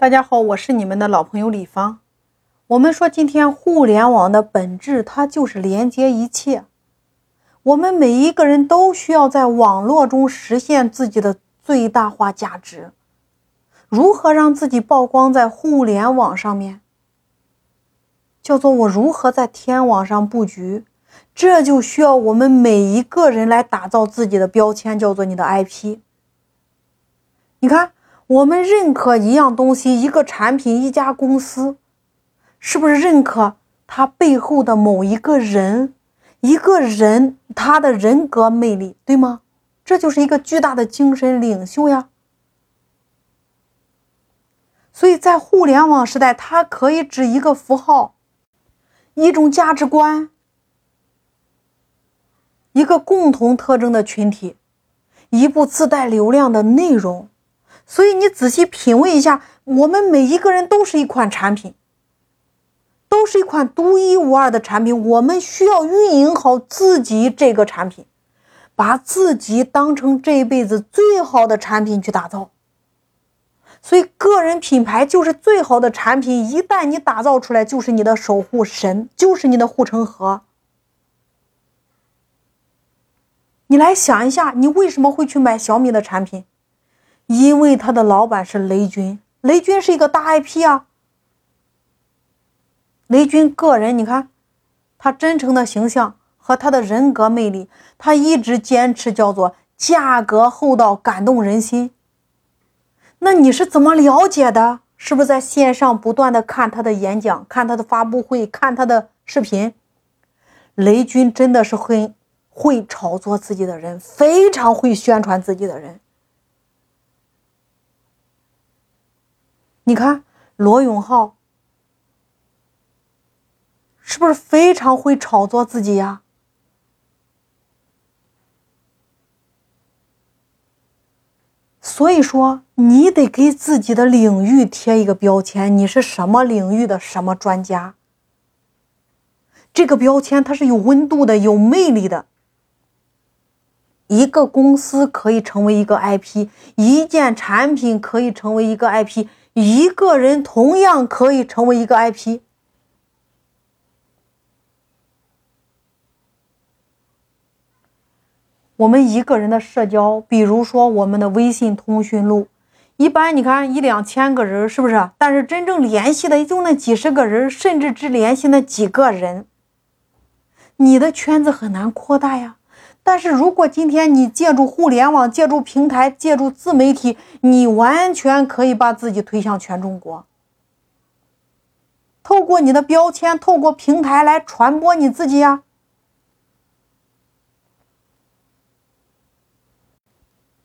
大家好，我是你们的老朋友李芳。我们说，今天互联网的本质，它就是连接一切。我们每一个人都需要在网络中实现自己的最大化价值。如何让自己曝光在互联网上面？叫做我如何在天网上布局？这就需要我们每一个人来打造自己的标签，叫做你的 IP。你看。我们认可一样东西、一个产品、一家公司，是不是认可它背后的某一个人？一个人他的人格魅力，对吗？这就是一个巨大的精神领袖呀。所以在互联网时代，它可以指一个符号、一种价值观、一个共同特征的群体、一部自带流量的内容。所以你仔细品味一下，我们每一个人都是一款产品，都是一款独一无二的产品。我们需要运营好自己这个产品，把自己当成这一辈子最好的产品去打造。所以，个人品牌就是最好的产品。一旦你打造出来，就是你的守护神，就是你的护城河。你来想一下，你为什么会去买小米的产品？因为他的老板是雷军，雷军是一个大 IP 啊。雷军个人，你看，他真诚的形象和他的人格魅力，他一直坚持叫做价格厚道，感动人心。那你是怎么了解的？是不是在线上不断的看他的演讲，看他的发布会，看他的视频？雷军真的是很会炒作自己的人，非常会宣传自己的人。你看罗永浩是不是非常会炒作自己呀？所以说，你得给自己的领域贴一个标签，你是什么领域的什么专家。这个标签它是有温度的，有魅力的。一个公司可以成为一个 IP，一件产品可以成为一个 IP。一个人同样可以成为一个 IP。我们一个人的社交，比如说我们的微信通讯录，一般你看一两千个人，是不是？但是真正联系的就那几十个人，甚至只联系那几个人。你的圈子很难扩大呀。但是如果今天你借助互联网、借助平台、借助自媒体，你完全可以把自己推向全中国。透过你的标签，透过平台来传播你自己呀。